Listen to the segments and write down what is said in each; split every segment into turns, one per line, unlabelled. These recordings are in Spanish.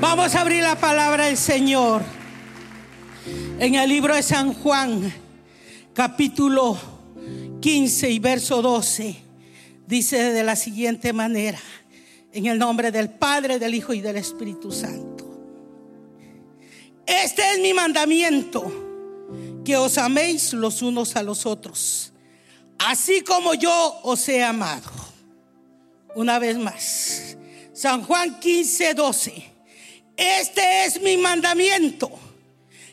Vamos a abrir la palabra del Señor en el libro de San Juan, capítulo 15 y verso 12. Dice de la siguiente manera, en el nombre del Padre, del Hijo y del Espíritu Santo. Este es mi mandamiento, que os améis los unos a los otros, así como yo os he amado. Una vez más, San Juan 15, 12. Este es mi mandamiento,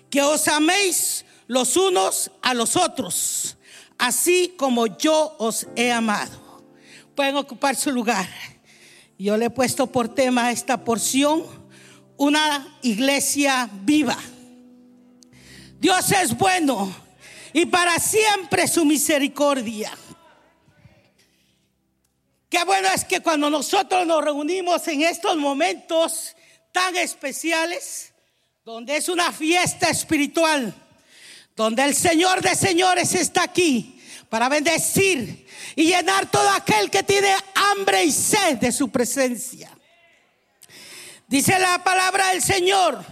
que os améis los unos a los otros, así como yo os he amado. Pueden ocupar su lugar. Yo le he puesto por tema esta porción, una iglesia viva. Dios es bueno y para siempre su misericordia. Qué bueno es que cuando nosotros nos reunimos en estos momentos, tan especiales, donde es una fiesta espiritual, donde el Señor de señores está aquí para bendecir y llenar todo aquel que tiene hambre y sed de su presencia. Dice la palabra del Señor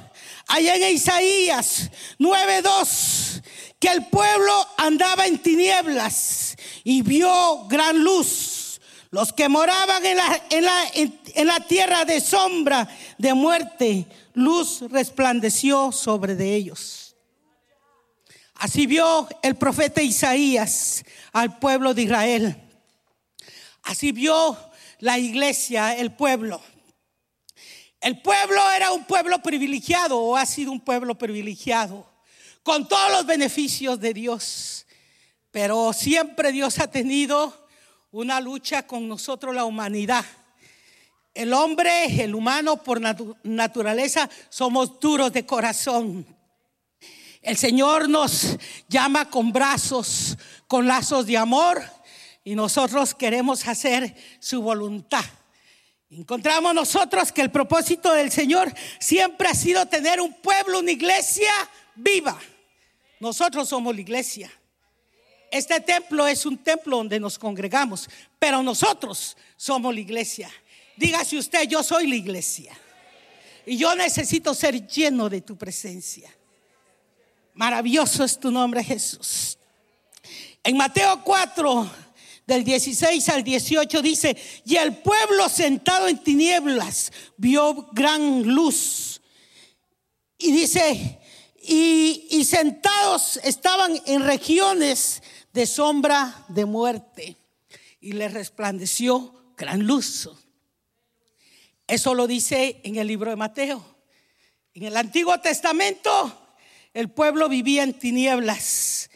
allá en Isaías 9:2 que el pueblo andaba en tinieblas y vio gran luz. Los que moraban en la, la tierra de sombra de muerte, luz resplandeció sobre de ellos. Así vio el profeta Isaías al pueblo de Israel. Así vio la iglesia, el pueblo. El pueblo era un pueblo privilegiado o ha sido un pueblo privilegiado con todos los beneficios de Dios. Pero siempre Dios ha tenido una lucha con nosotros, la humanidad. El hombre, el humano por naturaleza, somos duros de corazón. El Señor nos llama con brazos, con lazos de amor y nosotros queremos hacer su voluntad. Encontramos nosotros que el propósito del Señor siempre ha sido tener un pueblo, una iglesia viva. Nosotros somos la iglesia. Este templo es un templo donde nos congregamos, pero nosotros somos la iglesia. Dígase usted, yo soy la iglesia. Y yo necesito ser lleno de tu presencia. Maravilloso es tu nombre, Jesús. En Mateo 4, del 16 al 18 dice, y el pueblo sentado en tinieblas vio gran luz. Y dice, y, y sentados estaban en regiones de sombra de muerte y le resplandeció gran luz. Eso lo dice en el libro de Mateo. En el Antiguo Testamento el pueblo vivía en tinieblas,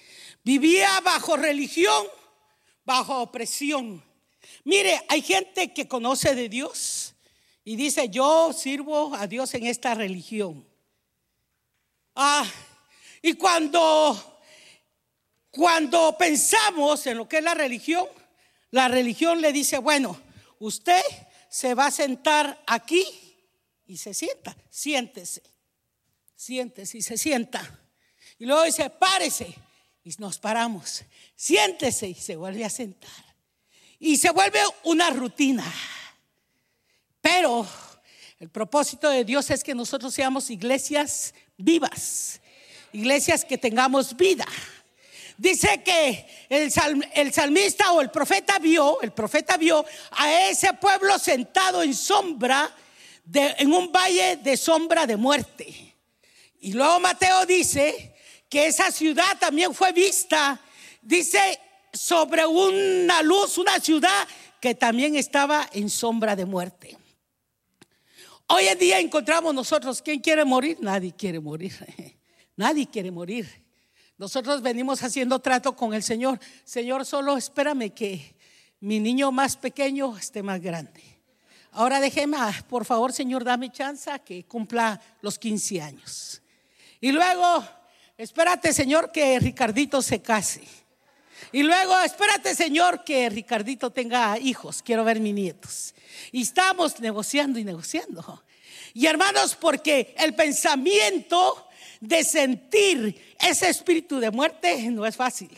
vivía bajo religión, bajo opresión. Mire, hay gente que conoce de Dios y dice, yo sirvo a Dios en esta religión. Ah, y cuando cuando pensamos en lo que es la religión, la religión le dice, bueno, usted se va a sentar aquí y se sienta, siéntese, siéntese y se sienta. Y luego dice, párese y nos paramos, siéntese y se vuelve a sentar. Y se vuelve una rutina. Pero el propósito de Dios es que nosotros seamos iglesias vivas, iglesias que tengamos vida. Dice que el, salmista o el profeta vio, el profeta vio a ese pueblo sentado en sombra, en un valle de sombra de muerte. Y luego Mateo dice que esa ciudad también fue vista, dice, sobre una luz, una ciudad que también estaba en sombra de muerte. Hoy en día encontramos nosotros, ¿quién quiere morir? Nadie quiere morir. Nadie quiere morir. Nosotros venimos haciendo trato con el Señor. Señor, solo espérame que mi niño más pequeño esté más grande. Ahora déjeme, ah, por favor, Señor, dame chance que cumpla los 15 años. Y luego, espérate, Señor, que Ricardito se case. Y luego, espérate, Señor, que Ricardito tenga hijos. Quiero ver mis nietos. Y estamos negociando y negociando. Y hermanos, porque el pensamiento de sentir ese espíritu de muerte no es fácil.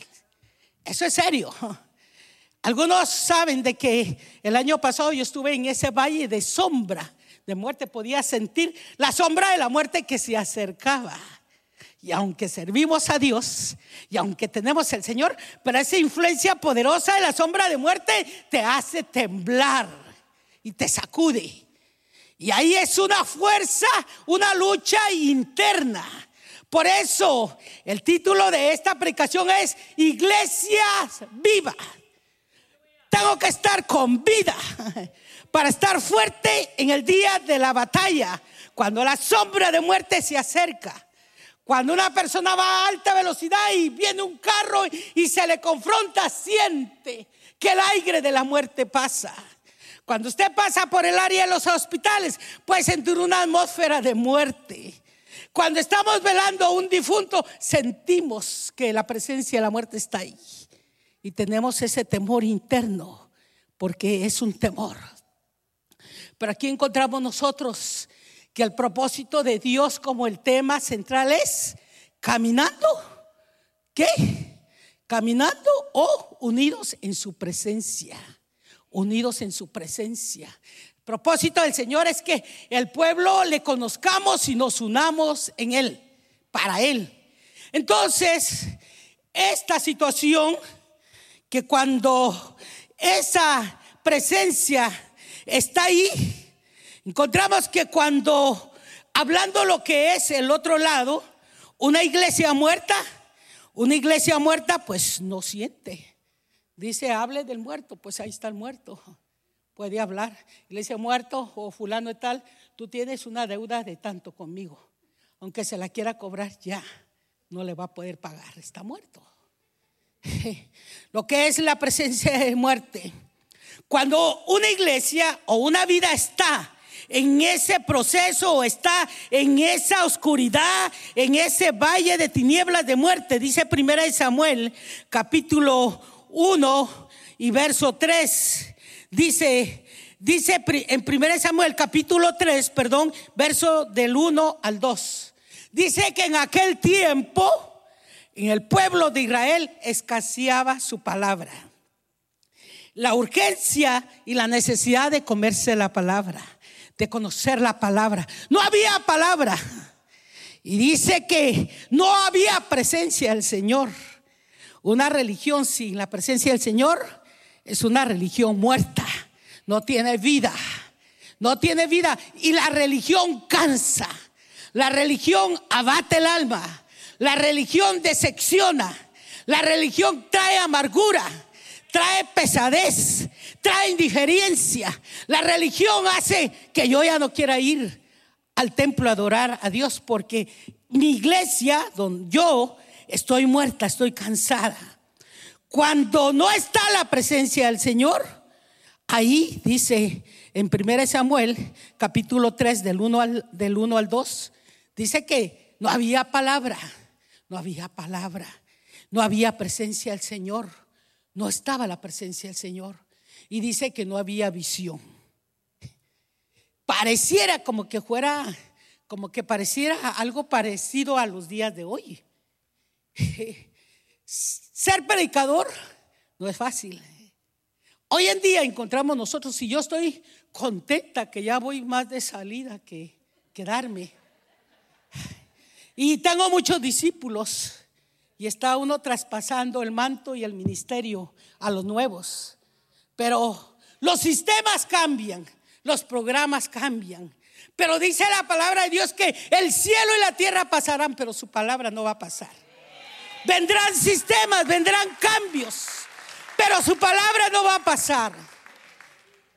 Eso es serio. Algunos saben de que el año pasado yo estuve en ese valle de sombra de muerte podía sentir la sombra de la muerte que se acercaba. Y aunque servimos a Dios y aunque tenemos el Señor, pero esa influencia poderosa de la sombra de muerte te hace temblar y te sacude. Y ahí es una fuerza, una lucha interna. Por eso el título de esta predicación es Iglesias Viva. Tengo que estar con vida para estar fuerte en el día de la batalla, cuando la sombra de muerte se acerca. Cuando una persona va a alta velocidad y viene un carro y se le confronta, siente que el aire de la muerte pasa. Cuando usted pasa por el área de los hospitales, puede sentir una atmósfera de muerte. Cuando estamos velando a un difunto, sentimos que la presencia de la muerte está ahí. Y tenemos ese temor interno, porque es un temor. Pero aquí encontramos nosotros que el propósito de Dios como el tema central es caminando. ¿Qué? Caminando o unidos en su presencia. Unidos en su presencia. Propósito del Señor es que el pueblo le conozcamos y nos unamos en Él, para Él. Entonces, esta situación que cuando esa presencia está ahí, encontramos que cuando, hablando lo que es el otro lado, una iglesia muerta, una iglesia muerta pues no siente. Dice, hable del muerto, pues ahí está el muerto. Puede hablar. Iglesia muerto o fulano y tal, tú tienes una deuda de tanto conmigo. Aunque se la quiera cobrar ya, no le va a poder pagar, está muerto. Lo que es la presencia de muerte. Cuando una iglesia o una vida está en ese proceso o está en esa oscuridad, en ese valle de tinieblas de muerte, dice primera de Samuel, capítulo 1 y verso 3. Dice, dice en primera de Samuel, capítulo 3, perdón, verso del 1 al 2. Dice que en aquel tiempo en el pueblo de Israel escaseaba su palabra. La urgencia y la necesidad de comerse la palabra, de conocer la palabra. No había palabra. Y dice que no había presencia del Señor. Una religión sin la presencia del Señor es una religión muerta. No tiene vida. No tiene vida. Y la religión cansa. La religión abate el alma. La religión decepciona. La religión trae amargura, trae pesadez, trae indiferencia. La religión hace que yo ya no quiera ir al templo a adorar a Dios porque mi iglesia, donde yo estoy muerta, estoy cansada. Cuando no está la presencia del Señor, ahí dice en 1 Samuel, capítulo 3, del 1 al, del 1 al 2, dice que no había palabra no había palabra, no había presencia del Señor, no estaba la presencia del Señor. Y dice que no había visión. Pareciera como que fuera, como que pareciera algo parecido a los días de hoy. Ser predicador no es fácil. Hoy en día encontramos nosotros, y yo estoy contenta que ya voy más de salida que quedarme. Y tengo muchos discípulos y está uno traspasando el manto y el ministerio a los nuevos. Pero los sistemas cambian, los programas cambian. Pero dice la palabra de Dios que el cielo y la tierra pasarán, pero su palabra no va a pasar. Vendrán sistemas, vendrán cambios, pero su palabra no va a pasar.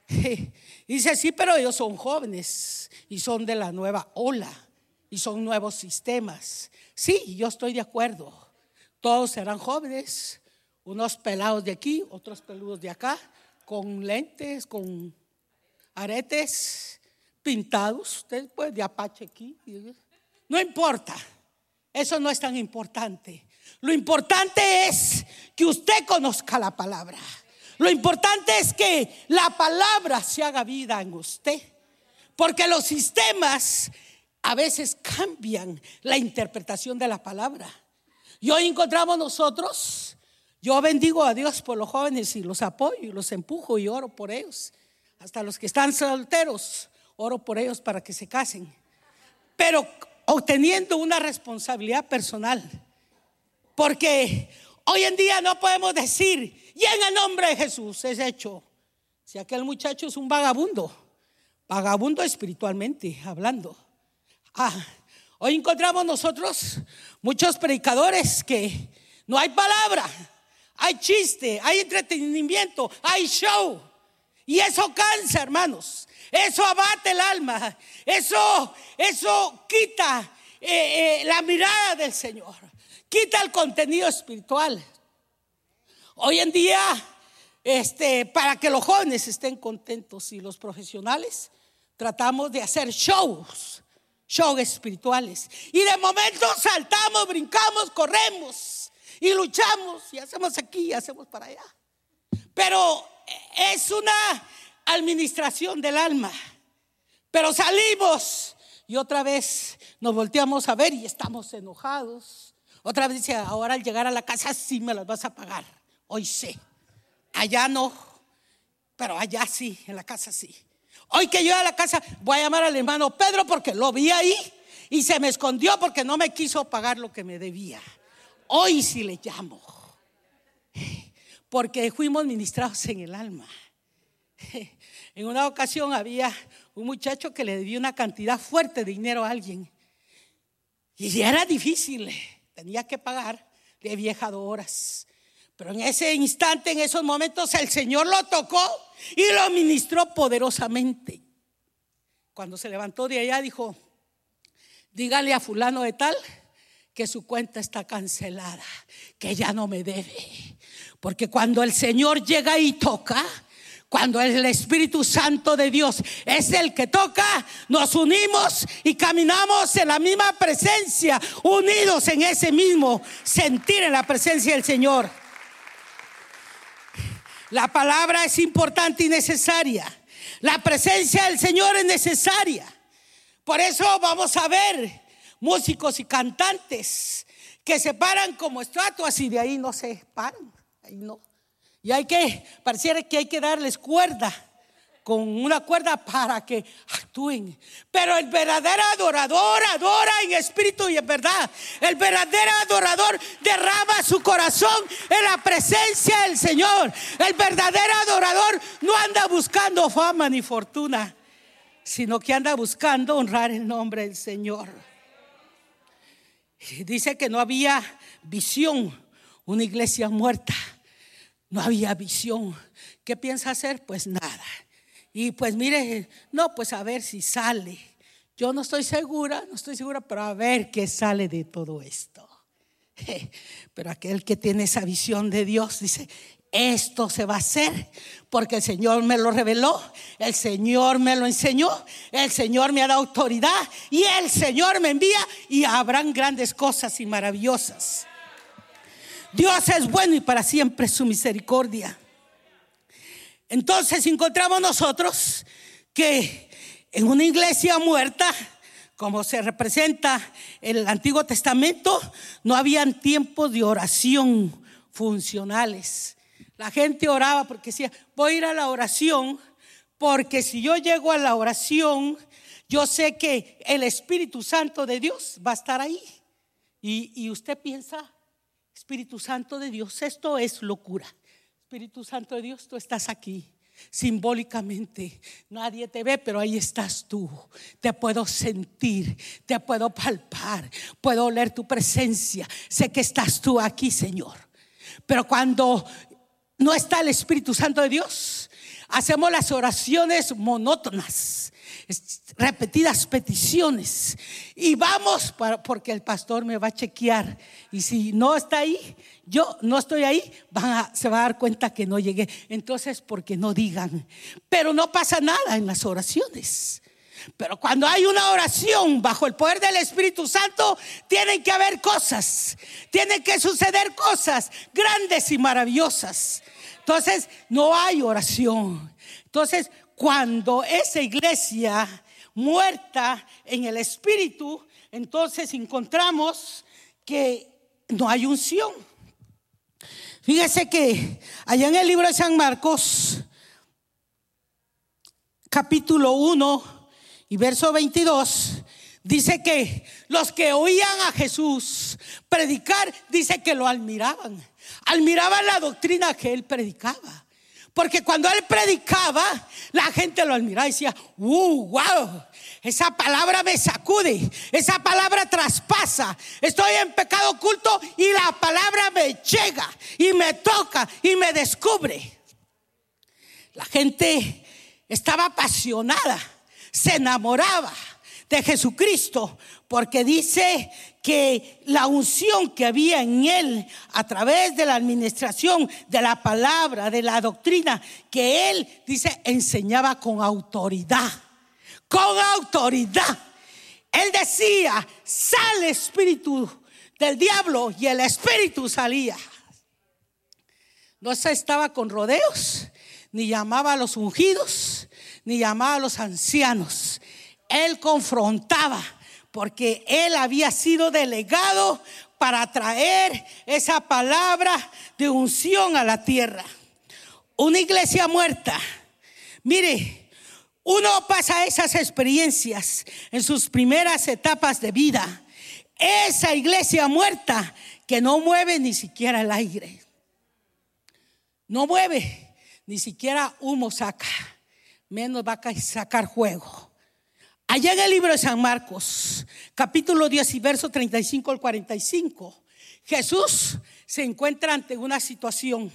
Dice, sí, pero ellos son jóvenes y son de la nueva ola y son nuevos sistemas. Sí, yo estoy de acuerdo. Todos serán jóvenes, unos pelados de aquí, otros peludos de acá, con lentes, con aretes pintados. Usted puede de apache aquí. No importa. Eso no es tan importante. Lo importante es que usted conozca la palabra. Lo importante es que la palabra se haga vida en usted. Porque los sistemas a veces cambian la interpretación de la palabra. Y hoy encontramos nosotros, yo bendigo a Dios por los jóvenes y los apoyo y los empujo y oro por ellos. Hasta los que están solteros, oro por ellos para que se casen. Pero obteniendo una responsabilidad personal. Porque hoy en día no podemos decir, y en el nombre de Jesús es hecho. Si aquel muchacho es un vagabundo, vagabundo espiritualmente hablando. Ah, hoy encontramos nosotros muchos predicadores que no hay palabra, hay chiste, hay entretenimiento, hay show. Y eso cansa, hermanos. Eso abate el alma. Eso, eso quita eh, eh, la mirada del Señor. Quita el contenido espiritual. Hoy en día, este, para que los jóvenes estén contentos y los profesionales, tratamos de hacer shows, shows espirituales. Y de momento saltamos, brincamos, corremos y luchamos y hacemos aquí y hacemos para allá. Pero es una administración del alma. Pero salimos y otra vez nos volteamos a ver y estamos enojados. Otra vez dice, ahora al llegar a la casa sí me las vas a pagar. Hoy sí. Allá no, pero allá sí, en la casa sí. Hoy que yo a la casa voy a llamar al hermano Pedro porque lo vi ahí y se me escondió porque no me quiso pagar lo que me debía. Hoy sí le llamo. Porque fuimos ministrados en el alma. En una ocasión había un muchacho que le debía una cantidad fuerte de dinero a alguien. Y era difícil, tenía que pagar de viejas horas. Pero en ese instante, en esos momentos, el Señor lo tocó y lo ministró poderosamente. Cuando se levantó de allá, dijo, dígale a fulano de tal que su cuenta está cancelada, que ya no me debe. Porque cuando el Señor llega y toca, cuando el Espíritu Santo de Dios es el que toca, nos unimos y caminamos en la misma presencia, unidos en ese mismo sentir en la presencia del Señor. La palabra es importante y necesaria. La presencia del Señor es necesaria. Por eso vamos a ver músicos y cantantes que se paran como estatuas y de ahí no se paran. Ahí no. Y hay que, pareciera que hay que darles cuerda, con una cuerda para que actúen. Pero el verdadero adorador adora en espíritu y en verdad. El verdadero adorador derrama su corazón en la presencia del Señor. El verdadero adorador no anda buscando fama ni fortuna, sino que anda buscando honrar el nombre del Señor. Dice que no había visión, una iglesia muerta no había visión. ¿Qué piensa hacer? Pues nada. Y pues mire, no, pues a ver si sale. Yo no estoy segura, no estoy segura, pero a ver qué sale de todo esto. Pero aquel que tiene esa visión de Dios dice, esto se va a hacer porque el Señor me lo reveló, el Señor me lo enseñó, el Señor me ha dado autoridad y el Señor me envía y habrán grandes cosas y maravillosas. Dios es bueno y para siempre su misericordia. Entonces encontramos nosotros que en una iglesia muerta, como se representa en el Antiguo Testamento, no habían tiempos de oración funcionales. La gente oraba porque decía, voy a ir a la oración, porque si yo llego a la oración, yo sé que el Espíritu Santo de Dios va a estar ahí. Y, y usted piensa, Espíritu Santo de Dios, esto es locura. Espíritu Santo de Dios, tú estás aquí simbólicamente. Nadie te ve, pero ahí estás tú. Te puedo sentir, te puedo palpar, puedo oler tu presencia. Sé que estás tú aquí, Señor. Pero cuando no está el Espíritu Santo de Dios, hacemos las oraciones monótonas repetidas peticiones y vamos para, porque el pastor me va a chequear y si no está ahí, yo no estoy ahí, van se va a dar cuenta que no llegué. Entonces, porque no digan, pero no pasa nada en las oraciones. Pero cuando hay una oración bajo el poder del Espíritu Santo, tienen que haber cosas, tienen que suceder cosas grandes y maravillosas. Entonces, no hay oración. Entonces, cuando esa iglesia muerta en el espíritu, entonces encontramos que no hay unción. Fíjese que allá en el libro de San Marcos, capítulo 1 y verso 22, dice que los que oían a Jesús predicar, dice que lo admiraban. Admiraban la doctrina que él predicaba. Porque cuando él predicaba, la gente lo admiraba y decía, uh, wow, esa palabra me sacude, esa palabra traspasa. Estoy en pecado oculto y la palabra me llega y me toca y me descubre. La gente estaba apasionada, se enamoraba de Jesucristo porque dice que la unción que había en él a través de la administración de la palabra, de la doctrina, que él dice enseñaba con autoridad, con autoridad. Él decía, sale espíritu del diablo y el espíritu salía. No se estaba con rodeos, ni llamaba a los ungidos, ni llamaba a los ancianos él confrontaba porque él había sido delegado para traer esa palabra de unción a la tierra. Una iglesia muerta. Mire, uno pasa esas experiencias en sus primeras etapas de vida. Esa iglesia muerta que no mueve ni siquiera el aire. No mueve, ni siquiera humo saca. Menos va a sacar juego. Allá en el libro de San Marcos, capítulo 10 y verso 35 al 45, Jesús se encuentra ante una situación.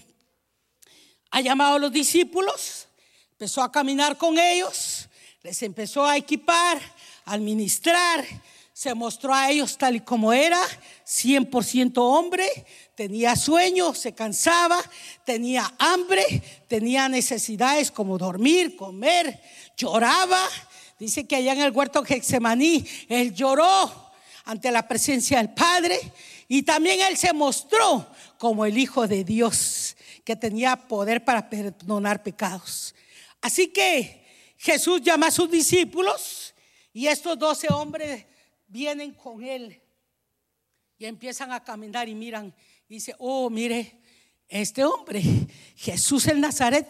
Ha llamado a los discípulos, empezó a caminar con ellos, les empezó a equipar, a administrar, se mostró a ellos tal y como era, 100% hombre, tenía sueño, se cansaba, tenía hambre, tenía necesidades como dormir, comer, lloraba Dice que allá en el huerto Getsemaní, él lloró ante la presencia del Padre y también él se mostró como el Hijo de Dios, que tenía poder para perdonar pecados. Así que Jesús llama a sus discípulos y estos doce hombres vienen con él y empiezan a caminar y miran y dice, oh, mire, este hombre, Jesús el Nazaret,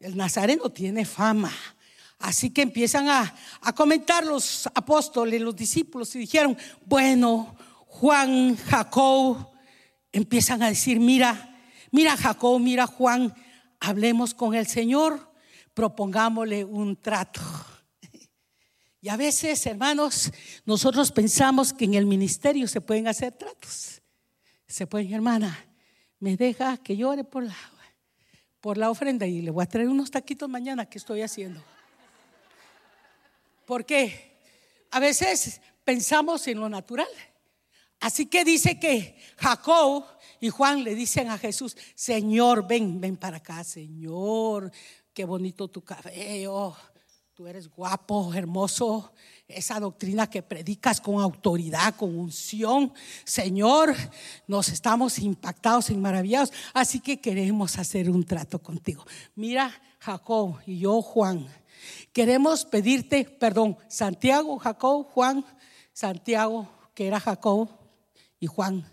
el Nazareno tiene fama Así que empiezan a, comentar los apóstoles, los discípulos, y dijeron, bueno, Juan, Jacob, empiezan a decir, mira, mira Jacob, mira Juan, hablemos con el Señor, propongámosle un trato. Y a veces, hermanos, nosotros pensamos que en el ministerio se pueden hacer tratos. Se pueden, hermana, me deja que llore por la, por la ofrenda y le voy a traer unos taquitos mañana que estoy haciendo. Porque a veces pensamos en lo natural. Así que dice que Jacob y Juan le dicen a Jesús, Señor, ven, ven para acá, Señor, qué bonito tu cabello, tú eres guapo, hermoso, esa doctrina que predicas con autoridad, con unción, Señor, nos estamos impactados y maravillados, así que queremos hacer un trato contigo. Mira, Jacob y yo, Juan, Queremos pedirte perdón, Santiago, Jacob, Juan, Santiago, que era Jacob, y Juan.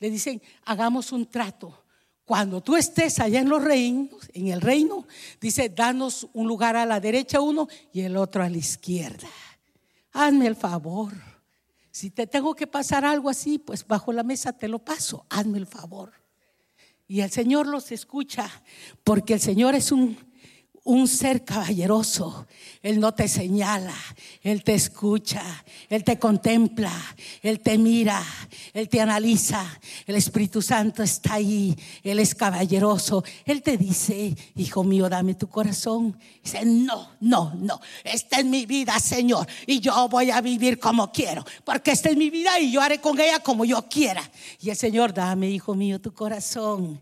Le dicen, hagamos un trato. Cuando tú estés allá en los reinos, en el reino, dice, danos un lugar a la derecha uno y el otro a la izquierda. Hazme el favor. Si te tengo que pasar algo así, pues bajo la mesa te lo paso. Hazme el favor. Y el Señor los escucha, porque el Señor es un un ser caballeroso. Él no te señala, Él te escucha, Él te contempla, Él te mira, Él te analiza. El Espíritu Santo está ahí, Él es caballeroso. Él te dice, hijo mío, dame tu corazón. Dice, no, no, no, esta es mi vida, Señor, y yo voy a vivir como quiero, porque esta es mi vida y yo haré con ella como yo quiera. Y el Señor, dame, hijo mío, tu corazón.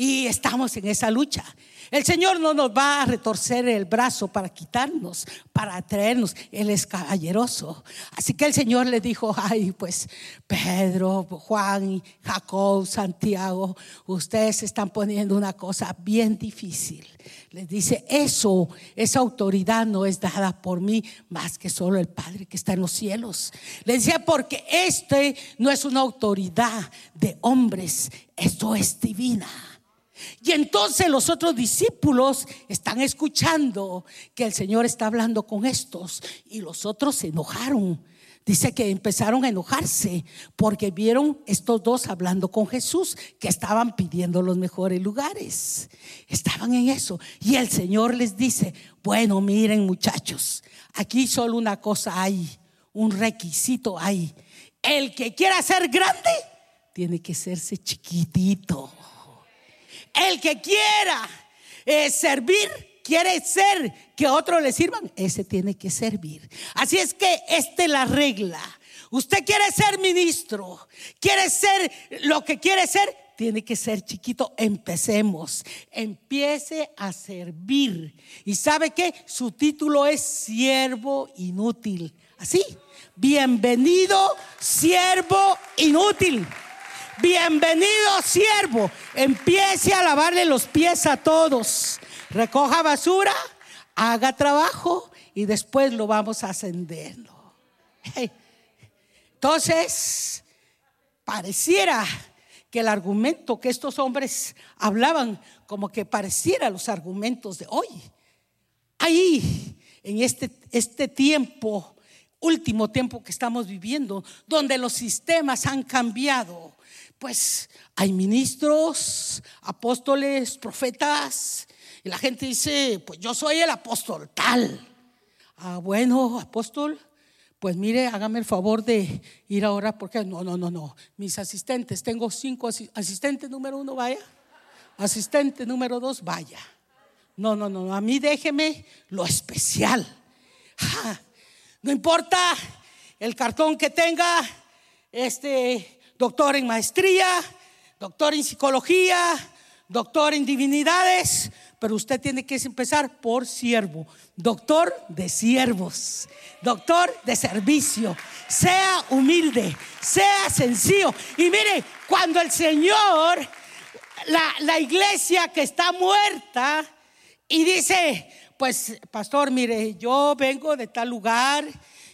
Y estamos en esa lucha. El Señor no nos va a retorcer el brazo para quitarnos, para traernos. Él es caballeroso. Así que el Señor le dijo, ay, pues Pedro, Juan, Jacob, Santiago, ustedes están poniendo una cosa bien difícil. Les dice, eso, esa autoridad no es dada por mí más que solo el Padre que está en los cielos. Le decía, porque este no es una autoridad de hombres, esto es divina. Y entonces los otros discípulos están escuchando que el Señor está hablando con estos y los otros se enojaron. Dice que empezaron a enojarse porque vieron estos dos hablando con Jesús, que estaban pidiendo los mejores lugares. Estaban en eso. Y el Señor les dice, bueno, miren muchachos, aquí solo una cosa hay, un requisito hay. El que quiera ser grande, tiene que serse chiquitito. El que quiera eh, servir, quiere ser que otros le sirvan, ese tiene que servir. Así es que esta es la regla. Usted quiere ser ministro, quiere ser lo que quiere ser, tiene que ser chiquito. Empecemos. Empiece a servir. ¿Y sabe que Su título es siervo inútil. Así. Bienvenido, siervo inútil. Bienvenido, siervo. Empiece a lavarle los pies a todos. Recoja basura, haga trabajo y después lo vamos ascendiendo. Entonces, pareciera que el argumento que estos hombres hablaban, como que pareciera los argumentos de hoy. Ahí, en este, este tiempo, último tiempo que estamos viviendo, donde los sistemas han cambiado, pues hay ministros, apóstoles, profetas, y la gente dice, pues yo soy el apóstol tal. Ah, bueno, apóstol, pues mire, hágame el favor de ir ahora porque no, no, no, no. Mis asistentes, tengo cinco asistentes, número uno, vaya. Asistente número dos, vaya. No, no, no, a mí déjeme lo especial. no importa el cartón que tenga, este doctor en maestría, doctor en psicología, doctor en divinidades, pero usted tiene que empezar por siervo, doctor de siervos, doctor de servicio. Sea humilde, sea sencillo. Y mire, cuando el Señor, la, la iglesia que está muerta, y dice, pues pastor, mire, yo vengo de tal lugar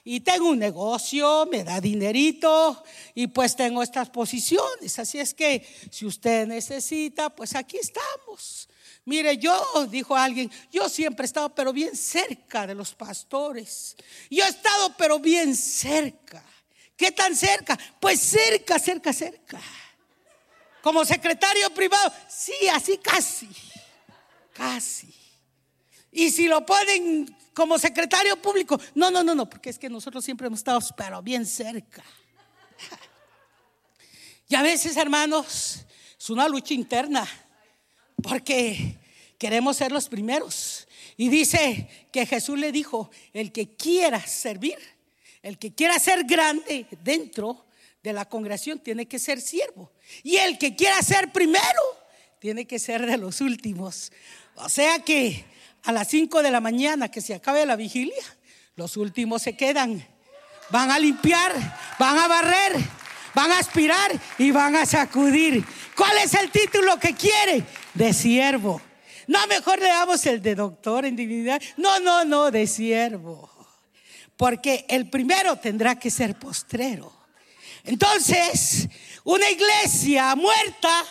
y tengo un negocio, me da dinerito y pues tengo estas posiciones. Así es que si usted necesita, pues aquí estamos. Mire, yo, dijo alguien, yo siempre he estado pero bien cerca de los pastores. Yo he estado pero bien cerca. ¿Qué tan cerca? Pues cerca, cerca, cerca. Como secretario privado, sí, así casi. Casi. Y si lo ponen como secretario público, no, no, no, no, porque es que nosotros siempre hemos estado pero bien cerca. Y a veces, hermanos, es una lucha interna porque queremos ser los primeros. Y dice que Jesús le dijo, el que quiera servir, el que quiera ser grande dentro de la congregación tiene que ser siervo. Y el que quiera ser primero, tiene que ser de los últimos. O sea que a las 5 de la mañana que se acabe la vigilia, los últimos se quedan. Van a limpiar, van a barrer, van a aspirar y van a sacudir. ¿Cuál es el título que quiere? De siervo. No, mejor le damos el de doctor en divinidad. No, no, no, de siervo. Porque el primero tendrá que ser postrero. Entonces, una iglesia muerta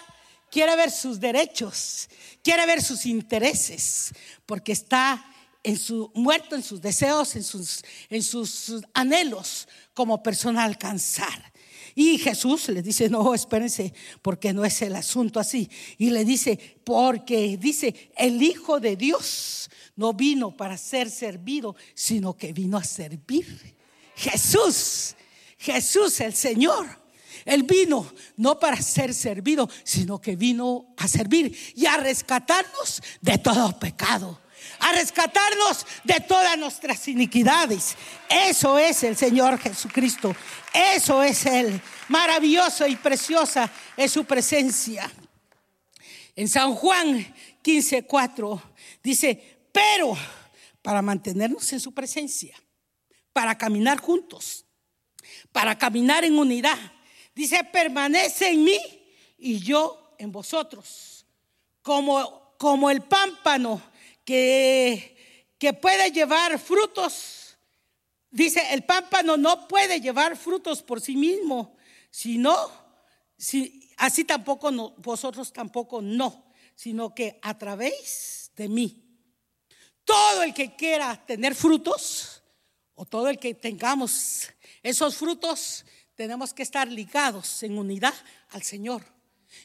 quiere ver sus derechos, quiere ver sus intereses, porque está en su muerto en sus deseos, en sus, anhelos como persona a alcanzar. Y Jesús le dice, no, espérense, porque no es el asunto así. Y le dice, porque dice, el Hijo de Dios no vino para ser servido, sino que vino a servir. Jesús, Jesús el Señor. Él vino no para ser servido, sino que vino a servir y a rescatarnos de todo pecado a rescatarnos de todas nuestras iniquidades. Eso es el Señor Jesucristo. Eso es Él. Maravilloso y preciosa es su presencia. En San Juan 15:4 dice, pero para mantenernos en su presencia, para caminar juntos, para caminar en unidad, dice, permanece en mí y yo en vosotros. Como, como el pámpano que, que puede llevar frutos. Dice, el pámpano no puede llevar frutos por sí mismo, sino, si, así tampoco vosotros tampoco no, sino que a través de mí. Todo el que quiera tener frutos, o todo el que tengamos esos frutos, tenemos que estar ligados en unidad al Señor.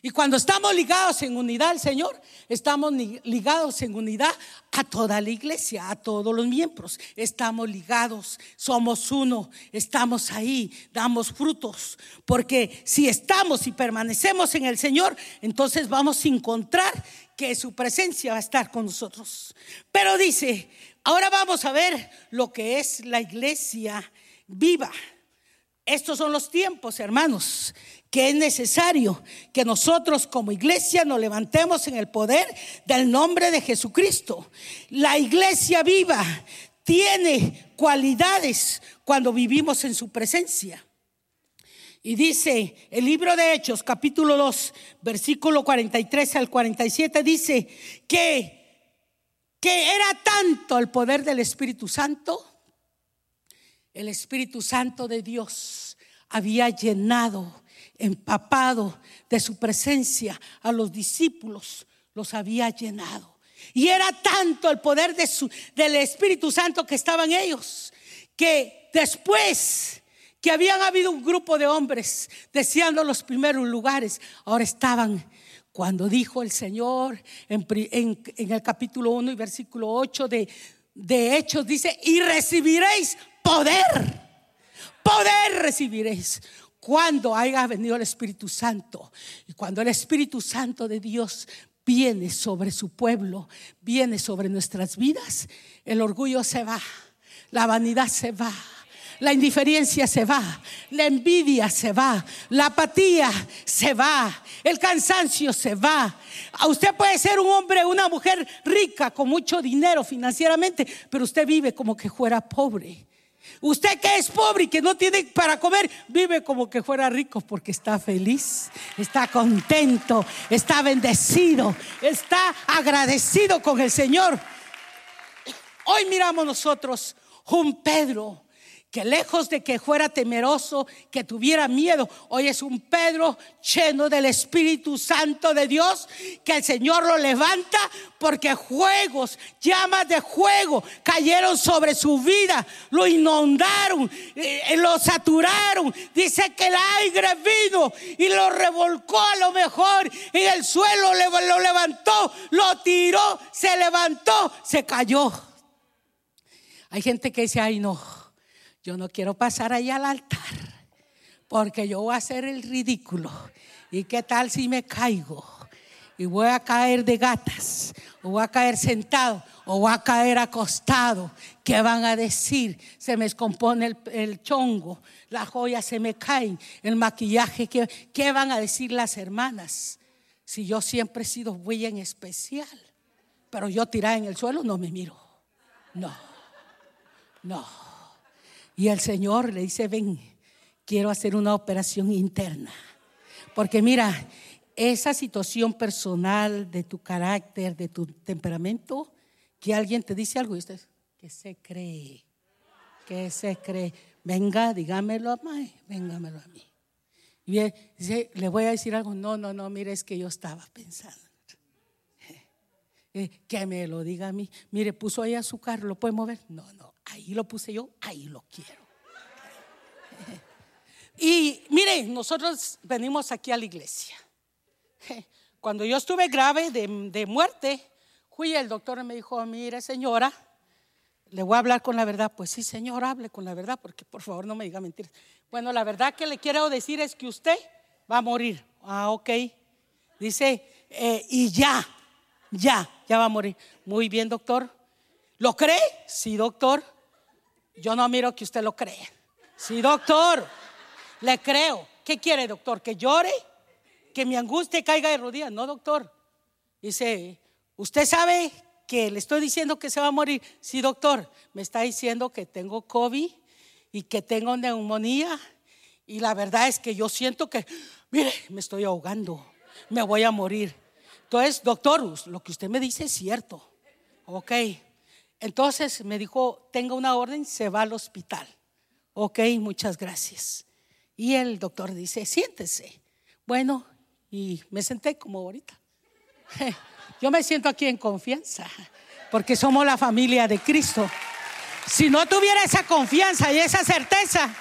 Y cuando estamos ligados en unidad al Señor, estamos ligados en unidad a toda la iglesia, a todos los miembros. Estamos ligados, somos uno, estamos ahí, damos frutos. Porque si estamos y permanecemos en el Señor, entonces vamos a encontrar que su presencia va a estar con nosotros. Pero dice, ahora vamos a ver lo que es la iglesia viva. Estos son los tiempos, hermanos, que es necesario que nosotros como iglesia nos levantemos en el poder del nombre de Jesucristo. La iglesia viva tiene cualidades cuando vivimos en su presencia. Y dice el libro de Hechos, capítulo 2, versículo 43 al 47, dice que, que era tanto el poder del Espíritu Santo, el Espíritu Santo de Dios había llenado empapado de su presencia a los discípulos, los había llenado. Y era tanto el poder de su, del Espíritu Santo que estaba en ellos, que después que habían habido un grupo de hombres deseando los primeros lugares, ahora estaban cuando dijo el Señor en, en, el capítulo 1 y versículo 8 de, de Hechos, dice, y recibiréis poder, poder recibiréis cuando haya venido el Espíritu Santo y cuando el Espíritu Santo de Dios viene sobre su pueblo, viene sobre nuestras vidas, el orgullo se va, la vanidad se va. La indiferencia se va, la envidia se va, la apatía se va, el cansancio se va. Usted puede ser un hombre, una mujer rica con mucho dinero financieramente, pero usted vive como que fuera pobre. Usted que es pobre y que no tiene para comer, vive como que fuera rico porque está feliz, está contento, está bendecido, está agradecido con el Señor. Hoy miramos nosotros un Pedro que lejos de que fuera temeroso, que tuviera miedo, hoy es un Pedro lleno del Espíritu Santo de Dios, que el Señor lo levanta porque juegos, llamas de juego cayeron sobre su vida, lo inundaron, eh, lo saturaron. Dice que el aire vino y lo revolcó a lo mejor y el suelo lo levantó, lo tiró, se levantó, se cayó. Hay gente que dice, ay no yo no quiero pasar ahí al altar porque yo voy a hacer el ridículo. ¿Y qué tal si me caigo? Y voy a caer de gatas, o voy a caer sentado, o voy a caer acostado. ¿Qué van a decir? Se me descompone el, el chongo, las joyas se me caen, el maquillaje. ¿qué, ¿Qué van a decir las hermanas? Si yo siempre he sido muy en especial, pero yo tirada en el suelo no me miro. No, no. Y el Señor le dice, ven, quiero hacer una operación interna. Porque mira, esa situación personal de tu carácter, de tu temperamento, que alguien te dice algo y usted, que se cree? que se cree? Venga, dígamelo a mí, véngamelo a mí. Y dice, le voy a decir algo, no, no, no, mire, es que yo estaba pensando. Eh, que me lo diga a mí. Mire, puso ahí azúcar, ¿lo puede mover? No, no ahí lo puse yo, ahí lo quiero. Y miren, nosotros venimos aquí a la iglesia. Cuando yo estuve grave de, muerte, fui el doctor me dijo, mire señora, le voy a hablar con la verdad. Pues sí, señor, hable con la verdad, porque por favor no me diga mentiras. Bueno, la verdad que le quiero decir es que usted va a morir. Ah, ok. Dice, eh, y ya, ya, ya va a morir. Muy bien, doctor. ¿Lo cree? Sí, doctor. Yo no miro que usted lo cree. Sí, doctor. Le creo. ¿Qué quiere, doctor? ¿Que llore? ¿Que mi angustia caiga de rodillas? No, doctor. Dice, ¿usted sabe que le estoy diciendo que se va a morir? Sí, doctor. Me está diciendo que tengo COVID y que tengo neumonía. Y la verdad es que yo siento que, mire, me estoy ahogando. Me voy a morir. Entonces, doctor, lo que usted me dice es cierto. Ok. Entonces me dijo, tenga una orden, se va al hospital. Ok, muchas gracias. Y el doctor dice, siéntese. Bueno, y me senté como ahorita. Yo me siento aquí en confianza, porque somos la familia de Cristo. Si no tuviera esa confianza y esa certeza,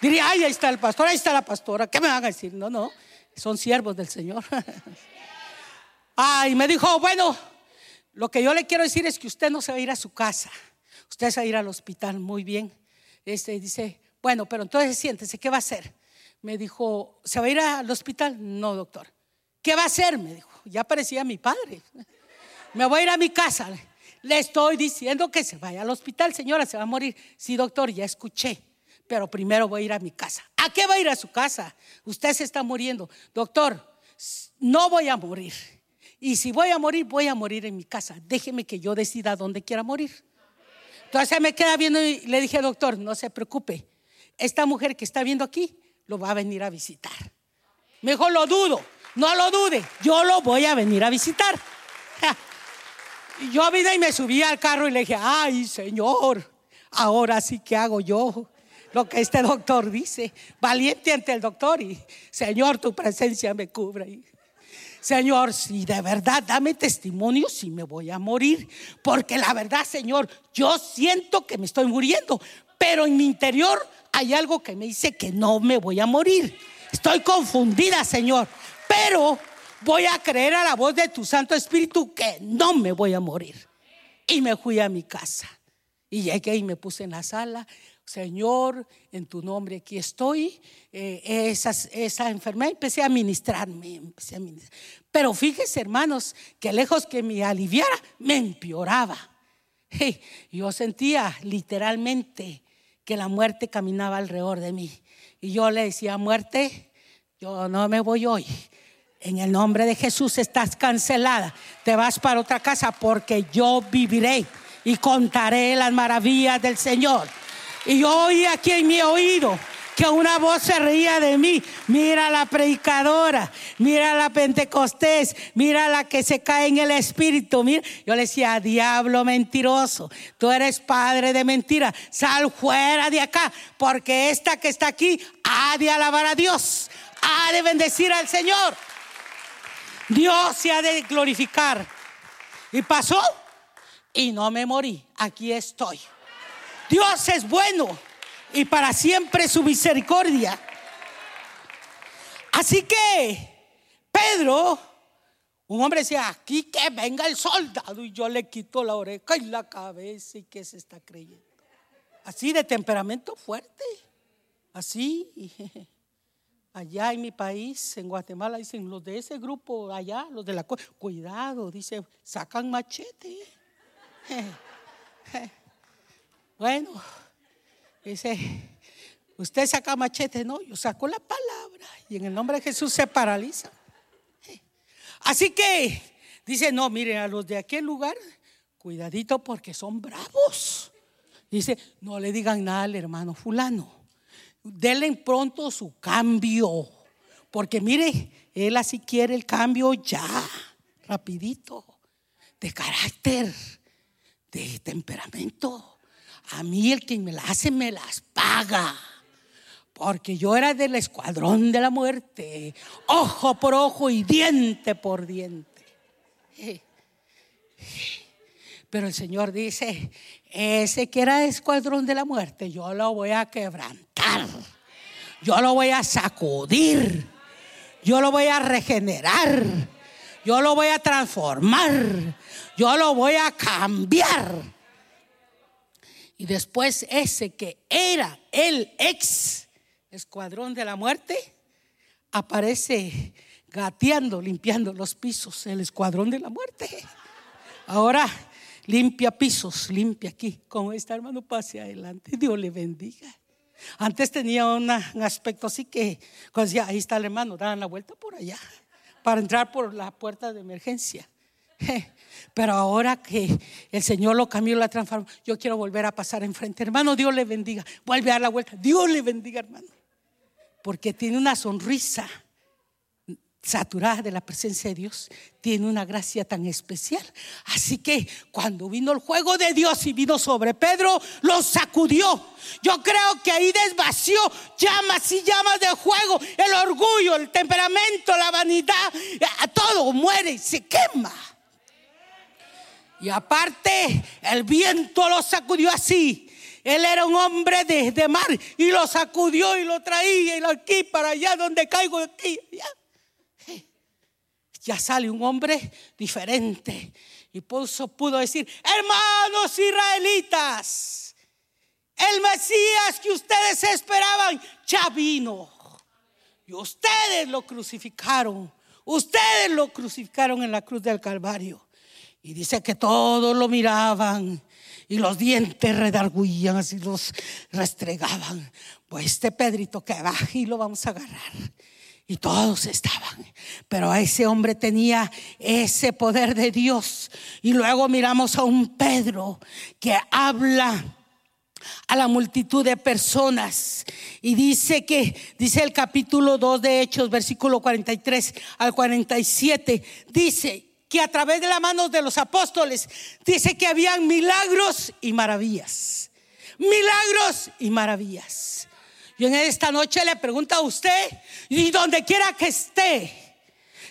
diría, ay, ahí está el pastor, ahí está la pastora, ¿qué me van a decir? No, no, son siervos del Señor. Ay, me dijo, bueno, lo que yo le quiero decir es que usted no se va a ir a su casa, usted se va a ir al hospital, muy bien. Este dice, bueno, pero entonces siéntese, ¿qué va a hacer? Me dijo, ¿se va a ir al hospital? No, doctor. ¿Qué va a hacer? Me dijo, ya parecía mi padre. Me voy a ir a mi casa. Le estoy diciendo que se vaya al hospital, señora, se va a morir. Sí, doctor, ya escuché, pero primero voy a ir a mi casa. ¿A qué va a ir a su casa? Usted se está muriendo. Doctor, no voy a morir. Y si voy a morir, voy a morir en mi casa. Déjeme que yo decida dónde quiera morir. Entonces me queda viendo y le dije, doctor, no se preocupe. Esta mujer que está viendo aquí lo va a venir a visitar. Mejor lo dudo, no lo dude, yo lo voy a venir a visitar. Yo vine y me subí al carro y le dije, ay Señor, ahora sí que hago yo lo que este doctor dice, valiente ante el doctor y Señor, tu presencia me cubre. Señor, si de verdad dame testimonio si me voy a morir, porque la verdad, Señor, yo siento que me estoy muriendo, pero en mi interior hay algo que me dice que no me voy a morir. Estoy confundida, Señor, pero voy a creer a la voz de tu Santo Espíritu que no me voy a morir. Y me fui a mi casa. Y llegué y me puse en la sala. Señor, en tu nombre aquí estoy. Eh, esa, esa enfermedad empecé a ministrarme, empecé a ministrar. Pero fíjese, hermanos, que lejos que me aliviara, me empeoraba. yo sentía literalmente que la muerte caminaba alrededor de mí. Y yo le decía, muerte, yo no me voy hoy. En el nombre de Jesús estás cancelada. Te vas para otra casa porque yo viviré y contaré las maravillas del Señor. Y yo oí aquí en mi oído que una voz se reía de mí. Mira la predicadora, mira la Pentecostés, mira la que se cae en el espíritu. Mira. Yo le decía, diablo mentiroso, tú eres padre de mentira, sal fuera de acá, porque esta que está aquí ha de alabar a Dios, ha de bendecir al Señor. Dios se ha de glorificar. Y pasó y no me morí, aquí estoy. Dios es bueno y para siempre su misericordia. Así que Pedro, un hombre decía, aquí que venga el soldado y yo le quito la oreja y la cabeza y que se está creyendo. Así de temperamento fuerte, así. Allá en mi país, en Guatemala, dicen los de ese grupo allá, los de la cuidado, dice, sacan machete. Bueno, dice, usted saca machete, no, yo saco la palabra y en el nombre de Jesús se paraliza. Así que dice, no, mire, a los de aquel lugar, cuidadito porque son bravos. Dice, no le digan nada al hermano fulano. Denle pronto su cambio. Porque mire, él así quiere el cambio ya, rapidito, de carácter, de temperamento. A mí el que me las hace me las paga. Porque yo era del escuadrón de la muerte, ojo por ojo y diente por diente. Pero el Señor dice, ese que era escuadrón de la muerte, yo lo voy a quebrantar. Yo lo voy a sacudir. Yo lo voy a regenerar. Yo lo voy a transformar. Yo lo voy a cambiar. Y después ese que era el ex escuadrón de la muerte, aparece gateando, limpiando los pisos, el escuadrón de la muerte. Ahora limpia pisos, limpia aquí. Como está hermano, pase adelante. Dios le bendiga. Antes tenía un aspecto así que, cuando decía, ahí está el hermano, daban la vuelta por allá para entrar por la puerta de emergencia. Pero ahora que el Señor lo cambió, la transformó, yo quiero volver a pasar enfrente. Hermano, Dios le bendiga. Vuelve a dar la vuelta. Dios le bendiga, hermano. Porque tiene una sonrisa saturada de la presencia de Dios, tiene una gracia tan especial. Así que cuando vino el juego de Dios y vino sobre Pedro, lo sacudió. Yo creo que ahí desvació llamas y llamas de juego, el orgullo, el temperamento, la vanidad, todo muere y se quema. Y aparte, el viento lo sacudió así. Él era un hombre de, mar y lo sacudió y lo traía y lo aquí para allá donde caigo aquí. Ya. ya sale un hombre diferente. Y puso, pudo decir, hermanos israelitas, el Mesías que ustedes esperaban ya vino. Y ustedes lo crucificaron. Ustedes lo crucificaron en la cruz del Calvario. Y dice que todos lo miraban y los dientes redarguían, así los restregaban. Pues este Pedrito que va y lo vamos a agarrar. Y todos estaban. Pero ese hombre tenía ese poder de Dios. Y luego miramos a un Pedro que habla a la multitud de personas. Y dice que, dice el capítulo 2 de Hechos, versículo 43 al 47, dice, que a través de la mano de los apóstoles dice que habían milagros y maravillas. Milagros y maravillas. Yo en esta noche le pregunto a usted, y donde quiera que esté,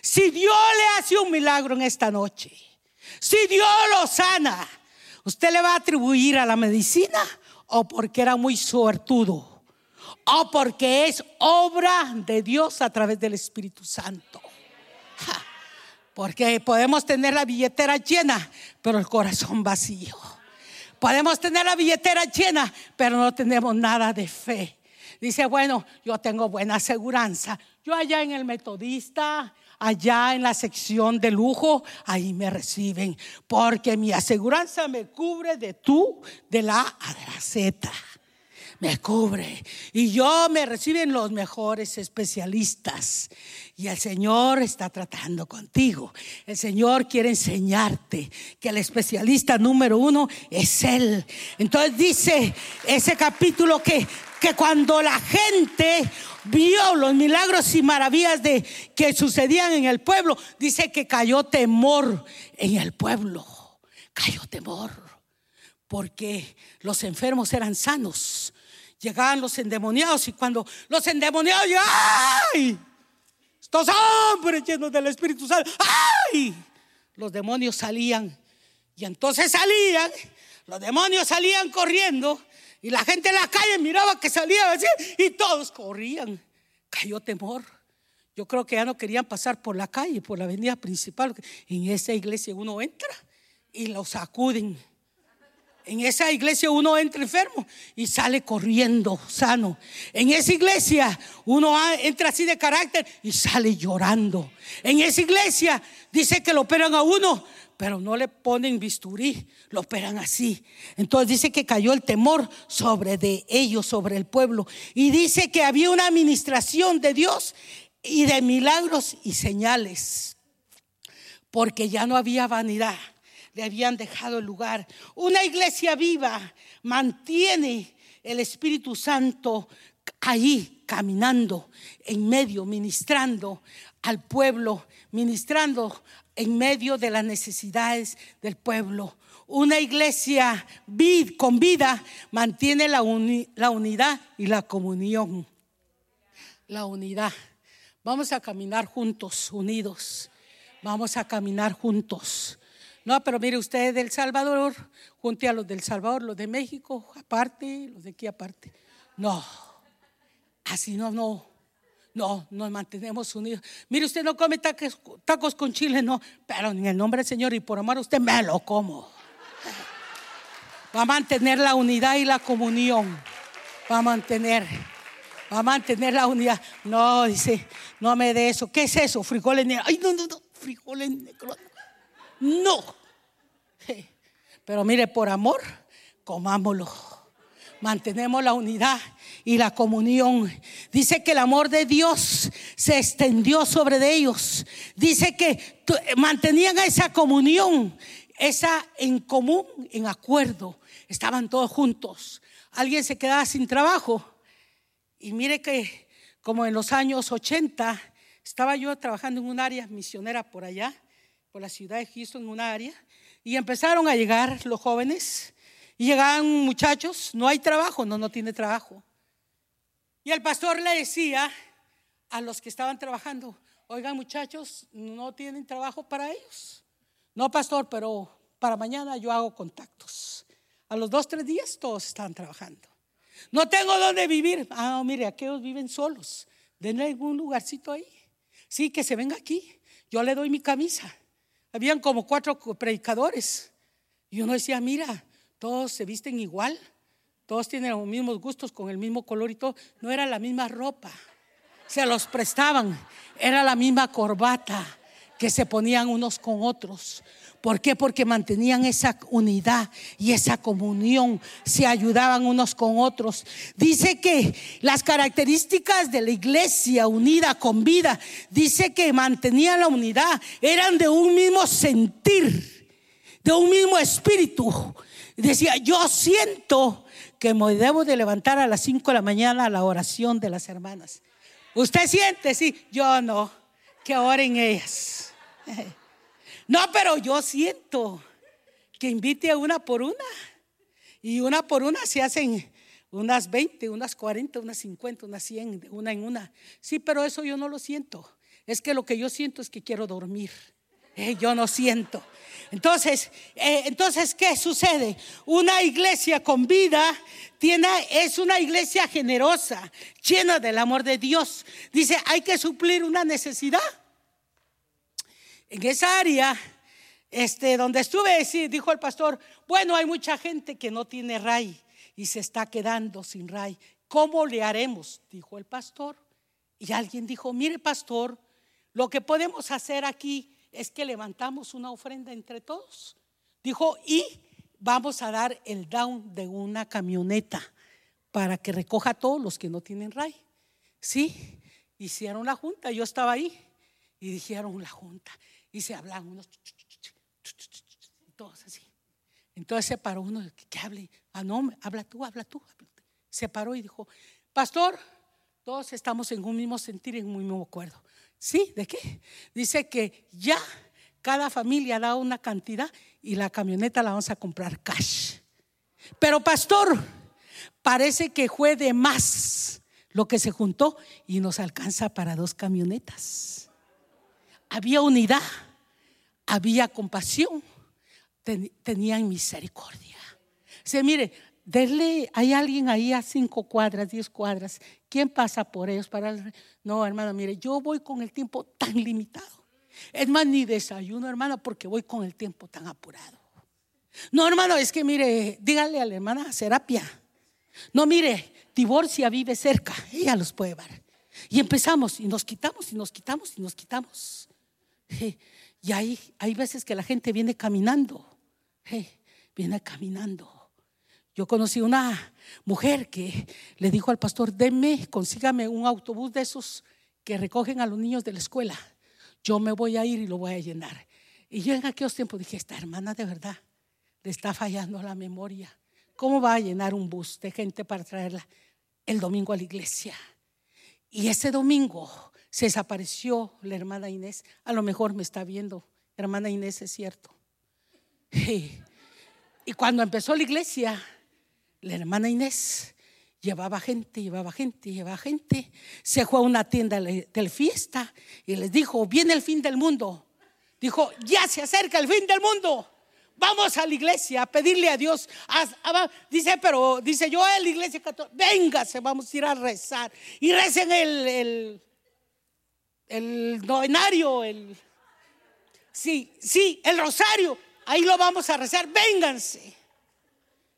si Dios le hace un milagro en esta noche, si Dios lo sana, ¿usted le va a atribuir a la medicina o porque era muy suertudo? O porque es obra de Dios a través del Espíritu Santo. Porque podemos tener la billetera llena, pero el corazón vacío. Podemos tener la billetera llena, pero no tenemos nada de fe. Dice, bueno, yo tengo buena aseguranza. Yo allá en el metodista, allá en la sección de lujo, ahí me reciben, porque mi aseguranza me cubre de tú, de la a me cubre. Y yo me reciben los mejores especialistas. Y el Señor está tratando contigo. El Señor quiere enseñarte que el especialista número uno es Él. Entonces dice ese capítulo que, que cuando la gente vio los milagros y maravillas de que sucedían en el pueblo, dice que cayó temor en el pueblo. Cayó temor porque los enfermos eran sanos, llegaban los endemoniados y cuando los endemoniados ¡ay! Estos hombres llenos del Espíritu Santo, ¡ay! Los demonios salían y entonces salían, los demonios salían corriendo y la gente en la calle miraba que salía así y todos corrían. Cayó temor. Yo creo que ya no querían pasar por la calle, por la avenida principal. En esa iglesia uno entra y lo sacuden en esa iglesia uno entra enfermo y sale corriendo sano. En esa iglesia uno entra así de carácter y sale llorando. En esa iglesia dice que lo operan a uno, pero no le ponen bisturí, lo operan así. Entonces dice que cayó el temor sobre de ellos, sobre el pueblo. Y dice que había una administración de Dios y de milagros y señales, porque ya no había vanidad le habían dejado el lugar. Una iglesia viva mantiene el Espíritu Santo ahí caminando en medio, ministrando al pueblo, ministrando en medio de las necesidades del pueblo. Una iglesia con vida mantiene la unidad y la comunión. La unidad. Vamos a caminar juntos, unidos. Vamos a caminar juntos. No, pero mire usted del Salvador, junte a los del Salvador, los de México aparte, los de aquí aparte. No, así no, no. No, nos mantenemos unidos. Mire, usted no come tacos, tacos con chile, no, pero en el nombre del Señor y por amor a usted me lo como. Va a mantener la unidad y la comunión. Va a mantener, va a mantener la unidad. No, dice, no me dé eso. ¿Qué es eso? Frijoles negros. Ay, no, no, no, frijoles negros. No. Pero mire, por amor, comámoslo. Mantenemos la unidad y la comunión. Dice que el amor de Dios se extendió sobre de ellos. Dice que mantenían esa comunión, esa en común, en acuerdo. Estaban todos juntos. Alguien se quedaba sin trabajo. Y mire que como en los años 80 estaba yo trabajando en un área misionera por allá, por la ciudad de Houston, en un área y empezaron a llegar los jóvenes y llegaban muchachos, no hay trabajo, no, no tiene trabajo. Y el pastor le decía a los que estaban trabajando, oigan muchachos, no tienen trabajo para ellos. No, pastor, pero para mañana yo hago contactos. A los dos, tres días todos están trabajando. No tengo dónde vivir. Ah, mire, aquellos viven solos. Denle algún lugarcito ahí. Sí, que se venga aquí. Yo le doy mi camisa. Habían como cuatro predicadores. Y uno decía, mira, todos se visten igual. Todos tienen los mismos gustos con el mismo color y todo. No era la misma ropa. Se los prestaban. Era la misma corbata que se ponían unos con otros. ¿Por qué? Porque mantenían esa unidad y esa comunión, se ayudaban unos con otros. Dice que las características de la iglesia unida con vida, dice que mantenían la unidad, eran de un mismo sentir, de un mismo espíritu. Decía, yo siento que me debo de levantar a las 5 de la mañana a la oración de las hermanas. ¿Usted siente? Sí, yo no, que oren ellas. No, pero yo siento que invite a una por una. Y una por una se hacen unas 20, unas 40, unas 50, unas 100, una en una. Sí, pero eso yo no lo siento. Es que lo que yo siento es que quiero dormir. Eh, yo no siento. Entonces, eh, entonces, ¿qué sucede? Una iglesia con vida tiene, es una iglesia generosa, llena del amor de Dios. Dice, hay que suplir una necesidad en esa área este, donde estuve, sí, dijo el pastor, bueno, hay mucha gente que no tiene ray y se está quedando sin ray. ¿Cómo le haremos? Dijo el pastor. Y alguien dijo, mire pastor, lo que podemos hacer aquí es que levantamos una ofrenda entre todos. Dijo, y vamos a dar el down de una camioneta para que recoja a todos los que no tienen ray. Sí, hicieron la junta, yo estaba ahí y dijeron la junta y se hablan unos, todos así. Entonces se paró uno que hable, ah, no, habla tú, habla tú. Se paró y dijo, pastor, todos estamos en un mismo sentir, en un mismo acuerdo. ¿Sí? ¿De qué? Dice que ya cada familia da una cantidad y la camioneta la vamos a comprar cash. Pero pastor, parece que fue de más lo que se juntó y nos alcanza para dos camionetas había unidad, había compasión, tenían misericordia. Se mire, denle, hay alguien ahí a cinco cuadras, diez cuadras. ¿Quién pasa por ellos para No, hermano, mire, yo voy con el tiempo tan limitado. Es más, ni desayuno, hermano, porque voy con el tiempo tan apurado. No, hermano, es que mire, dígale a la hermana Serapia. No, mire, divorcia, vive cerca, ella los puede ver. Y empezamos y nos quitamos y nos quitamos y nos quitamos. Y hay, hay veces que la gente viene caminando, viene caminando. Yo conocí una mujer que le dijo al pastor, denme, consígame un autobús de esos que recogen a los niños de la escuela. Yo me voy a ir y lo voy a llenar. Y yo en aquellos tiempos dije, esta hermana de verdad le está fallando la memoria. ¿Cómo va a llenar un bus de gente para traerla el domingo a la iglesia? Y ese domingo se desapareció la hermana Inés. A lo mejor me está viendo. Hermana Inés, es cierto. Y cuando empezó la iglesia, la hermana Inés llevaba gente, llevaba gente, llevaba gente. Se fue a una tienda de fiesta y les dijo, viene el fin del mundo. Dijo, ya se acerca el fin del mundo. Vamos a la iglesia a pedirle a Dios. dice, pero dice yo a la iglesia católica, véngase, vamos a ir a rezar. Y recen el novenario, el... Sí, sí, el rosario. Ahí lo vamos a rezar. Vénganse.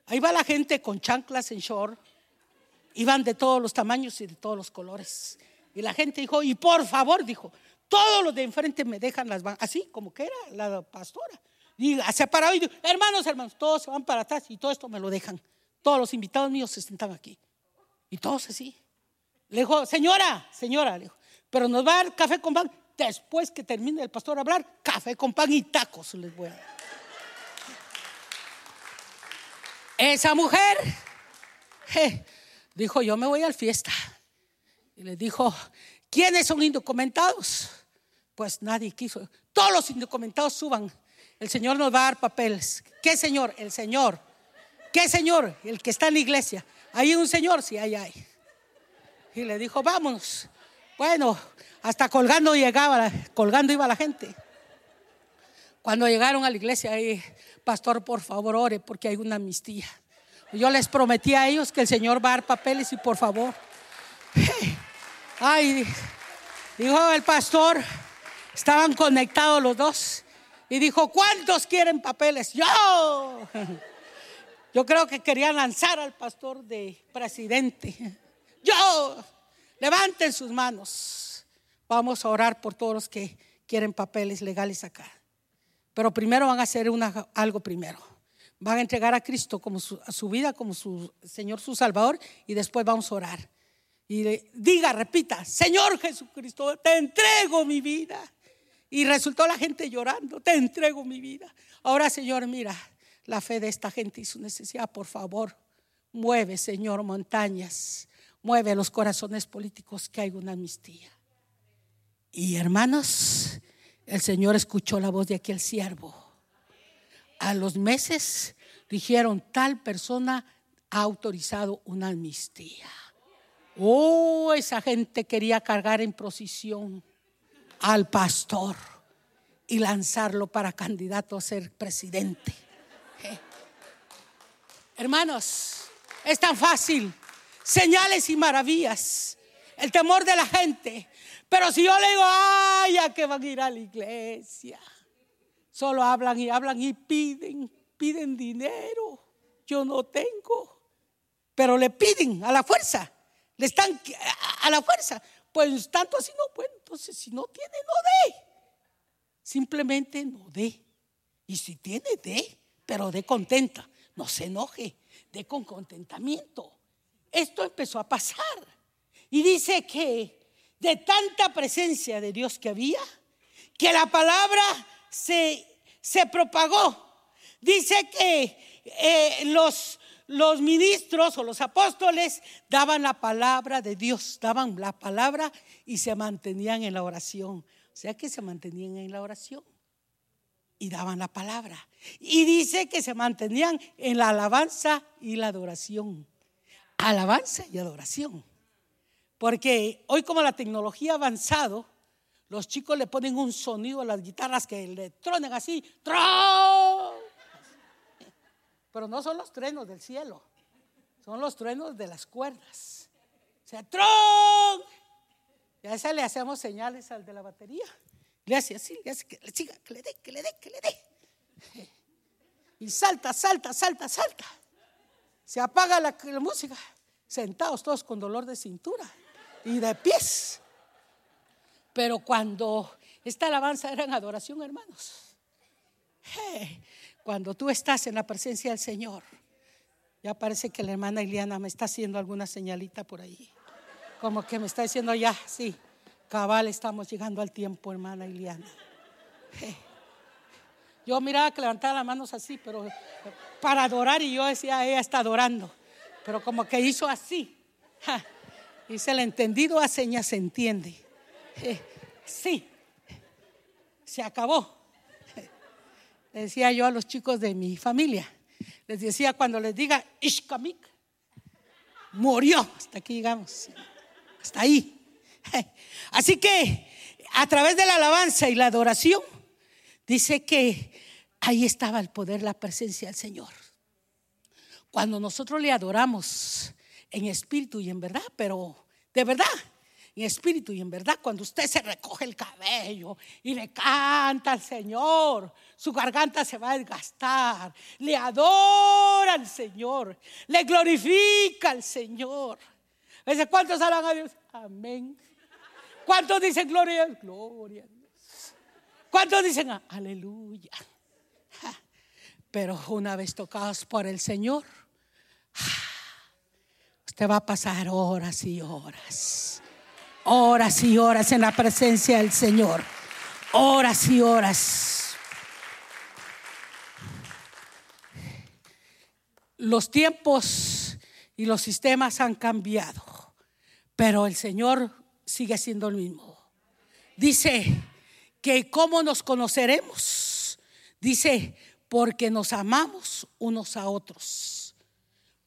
Ahí va la gente con chanclas en short. Iban de todos los tamaños y de todos los colores. Y la gente dijo, y por favor, dijo, todos los de enfrente me dejan las van así como que era la pastora. Y se parado y dijo, hermanos, hermanos, todos se van para atrás y todo esto me lo dejan. Todos los invitados míos se sentan aquí. Y todos así. Le dijo, señora, señora, le dijo, pero nos va a dar café con pan. Después que termine el pastor a hablar, café con pan y tacos les voy a dar. Esa mujer dijo, yo me voy al fiesta. Y le dijo, ¿quiénes son indocumentados? Pues nadie quiso. Todos los indocumentados suban. El Señor nos va a dar papeles. ¿Qué Señor? El Señor. ¿Qué Señor? El que está en la iglesia. Hay un Señor, sí, hay, hay. Y le dijo, vámonos. Bueno, hasta colgando llegaba, colgando iba la gente. Cuando llegaron a la iglesia, ahí, pastor, por favor, ore porque hay una amnistía. Yo les prometí a ellos que el Señor va a dar papeles y por favor. Ay, dijo el pastor, estaban conectados los dos. Y dijo, ¿cuántos quieren papeles? Yo. Yo creo que querían lanzar al pastor de presidente. Yo. Levanten sus manos. Vamos a orar por todos los que quieren papeles legales acá. Pero primero van a hacer una, algo primero. Van a entregar a Cristo como su, a su vida como su Señor, su Salvador, y después vamos a orar. Y diga, repita, Señor Jesucristo, te entrego mi vida. Y resultó la gente llorando, te entrego mi vida. Ahora, Señor, mira la fe de esta gente y su necesidad, por favor. Mueve, Señor, montañas. Mueve los corazones políticos que hay una amnistía. Y hermanos, el Señor escuchó la voz de aquel siervo. A los meses dijeron, tal persona ha autorizado una amnistía. Oh, esa gente quería cargar en procesión al pastor y lanzarlo para candidato a ser presidente. Hermanos, es tan fácil. Señales y maravillas. El temor de la gente. Pero si yo le digo, ay, a que van a ir a la iglesia. Solo hablan y hablan y piden, piden dinero. Yo no tengo. Pero le piden a la fuerza. Le están a la fuerza. Pues tanto así no, pues entonces si no tiene, no dé. Simplemente no dé. Y si tiene, dé, pero dé contenta. No se enoje, dé con contentamiento. Esto empezó a pasar. Y dice que de tanta presencia de Dios que había, que la palabra se, se propagó. Dice que eh, los, los ministros o los apóstoles daban la palabra de Dios, daban la palabra y se mantenían en la oración. O sea que se mantenían en la oración y daban la palabra. Y dice que se mantenían en la alabanza y la adoración. Alabanza y adoración. Porque hoy como la tecnología ha avanzado, los chicos le ponen un sonido a las guitarras que le tronen así, ¡tron! Pero no son los truenos del cielo, son los truenos de las cuerdas. O sea, ¡tron! Y a esa le hacemos señales al de la batería. Le hace así, le hace que le siga, que le dé, que le dé, que le dé. Y salta, salta, salta, salta. Se apaga la, música. Sentados todos con dolor de cintura y de pies. Pero cuando esta alabanza era en adoración, hermanos. Cuando tú estás en la presencia del Señor, ya parece que la hermana Iliana me está haciendo alguna señalita por ahí. Como que me está diciendo ya, sí, cabal, estamos llegando al tiempo, hermana Iliana. Yo miraba que levantaba las manos así, pero para adorar y yo decía, ella está adorando. Pero como que hizo así. Dice el entendido a señas se entiende. Sí, se acabó. Decía yo a los chicos de mi familia, les decía cuando les diga Ishkamik, murió, hasta aquí llegamos, hasta ahí. Así que a través de la alabanza y la adoración, dice que ahí estaba el poder, la presencia del Señor. Cuando nosotros le adoramos en espíritu y en verdad, pero de verdad, en espíritu y en verdad, cuando usted se recoge el cabello y le canta al Señor, su garganta se va a desgastar, le adora al Señor, le glorifica al Señor. ¿cuántos hablan a Dios? Amén. ¿Cuántos dicen gloria? Gloria. ¿Cuántos dicen aleluya? Pero una vez tocados por el Señor, usted va a pasar horas y horas horas y horas en la presencia del Señor. Horas y horas. Los tiempos y los sistemas han cambiado, pero el Señor sigue siendo el mismo. Dice que cómo nos conoceremos. Dice, porque nos amamos unos a otros.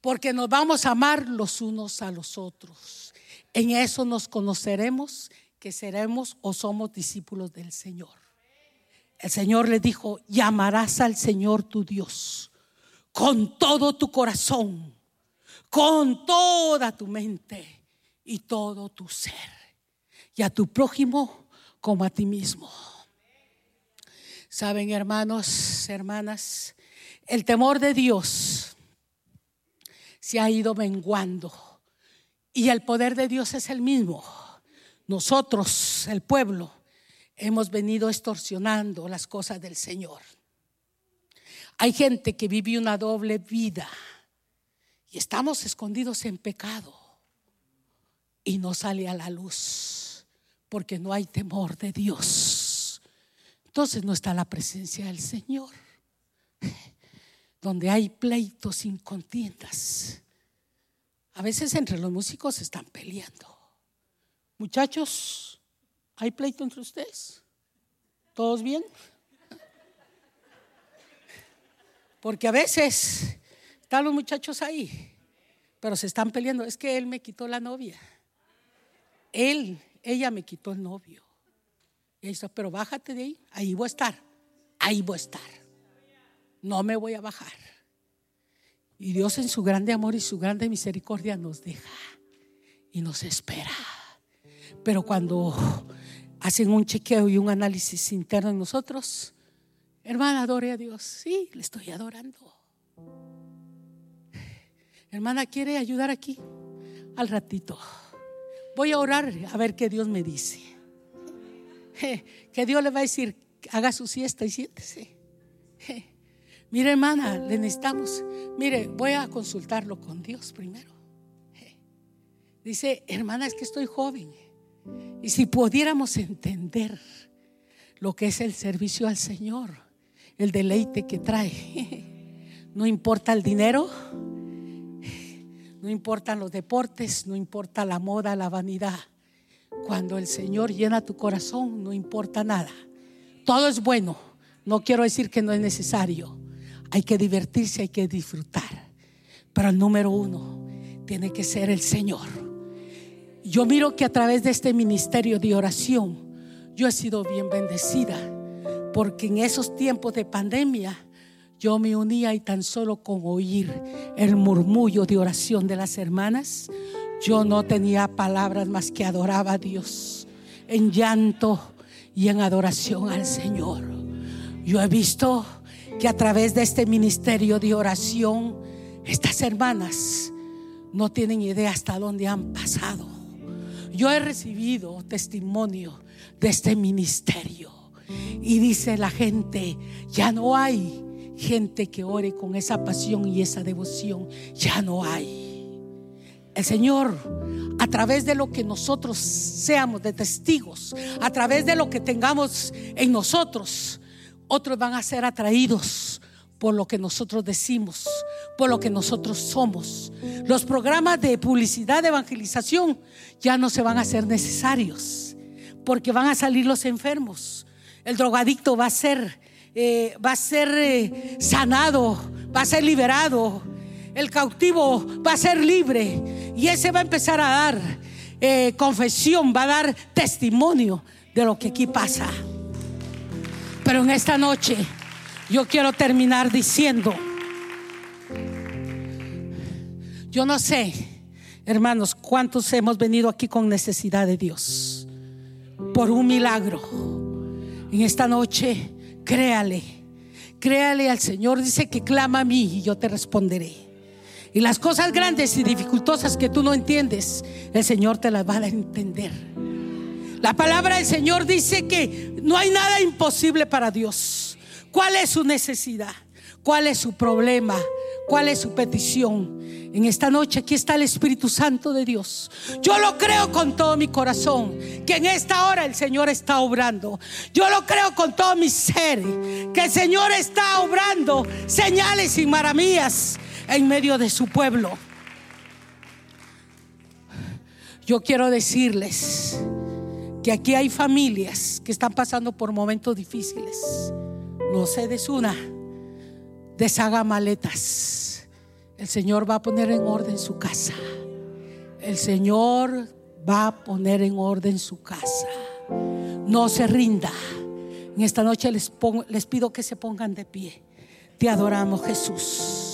Porque nos vamos a amar los unos a los otros. En eso nos conoceremos que seremos o somos discípulos del Señor. el Señor le dijo, llamarás al Señor tu Dios con todo tu corazón, con toda tu mente y todo tu ser, y a tu prójimo como a ti mismo. Saben, hermanos, hermanas, el temor de Dios se ha ido menguando y el poder de Dios es el mismo. Nosotros, el pueblo, hemos venido extorsionando las cosas del Señor. Hay gente que vive una doble vida y estamos escondidos en pecado y no sale a la luz porque no hay temor de Dios. Entonces no está la presencia del Señor. Donde hay pleitos sin contiendas. A veces entre los músicos están peleando. Muchachos, ¿hay pleito entre ustedes? ¿Todos bien? Porque a veces están los muchachos ahí, pero se están peleando. Es que él me quitó la novia. Él, ella me quitó el novio. Y dice, pero bájate de ahí, ahí voy a estar, ahí voy a estar. No me voy a bajar. Y Dios en su grande amor y su grande misericordia nos deja y nos espera. Pero cuando hacen un chequeo y un análisis interno en nosotros, hermana, adore a Dios. Sí, le estoy adorando. Hermana, ¿quiere ayudar aquí? Al ratito. Voy a orar a ver qué Dios me dice. Que Dios le va a decir, haga su siesta y siéntese. Mire, hermana, le necesitamos. Mire, voy a consultarlo con Dios primero. Dice, hermana, es que estoy joven. Y si pudiéramos entender lo que es el servicio al Señor, el deleite que trae, no importa el dinero, no importan los deportes, no importa la moda, la vanidad. Cuando el Señor llena tu corazón, no importa nada. Todo es bueno. No quiero decir que no es necesario. Hay que divertirse, hay que disfrutar. Pero el número uno tiene que ser el Señor. Yo miro que a través de este ministerio de oración, yo he sido bien bendecida, porque en esos tiempos de pandemia, yo me unía y tan solo con oír el murmullo de oración de las hermanas, yo no tenía palabras más que adoraba a Dios en llanto y en adoración al Señor. Yo he visto que a través de este ministerio de oración, estas hermanas no tienen idea hasta dónde han pasado. Yo he recibido testimonio de este ministerio. Y dice la gente, ya no hay gente que ore con esa pasión y esa devoción. Ya no hay. El Señor, a través de lo que nosotros seamos de testigos, a través de lo que tengamos en nosotros, otros van a ser atraídos por lo que nosotros decimos, por lo que nosotros somos. Los programas de publicidad, de evangelización, ya no se van a hacer necesarios, porque van a salir los enfermos. El drogadicto va a ser, eh, va a ser eh, sanado, va a ser liberado. El cautivo va a ser libre y ese va a empezar a dar eh, confesión, va a dar testimonio de lo que aquí pasa. Pero en esta noche yo quiero terminar diciendo, yo no sé, hermanos, cuántos hemos venido aquí con necesidad de Dios por un milagro. En esta noche, créale, créale al Señor. Dice que clama a mí y yo te responderé. Y las cosas grandes y dificultosas que tú no entiendes, el Señor te las va a entender. La palabra del Señor dice que no hay nada imposible para Dios. ¿Cuál es su necesidad? ¿Cuál es su problema? ¿Cuál es su petición? En esta noche aquí está el Espíritu Santo de Dios. Yo lo creo con todo mi corazón, que en esta hora el Señor está obrando. Yo lo creo con todo mi ser, que el Señor está obrando señales y maravillas en medio de su pueblo. Yo quiero decirles que aquí hay familias que están pasando por momentos difíciles no se desuna, deshaga maletas. El Señor va a poner en orden su casa. El Señor va a poner en orden su casa. No se rinda. En esta noche les, pongo, les pido que se pongan de pie. Te adoramos, Jesús.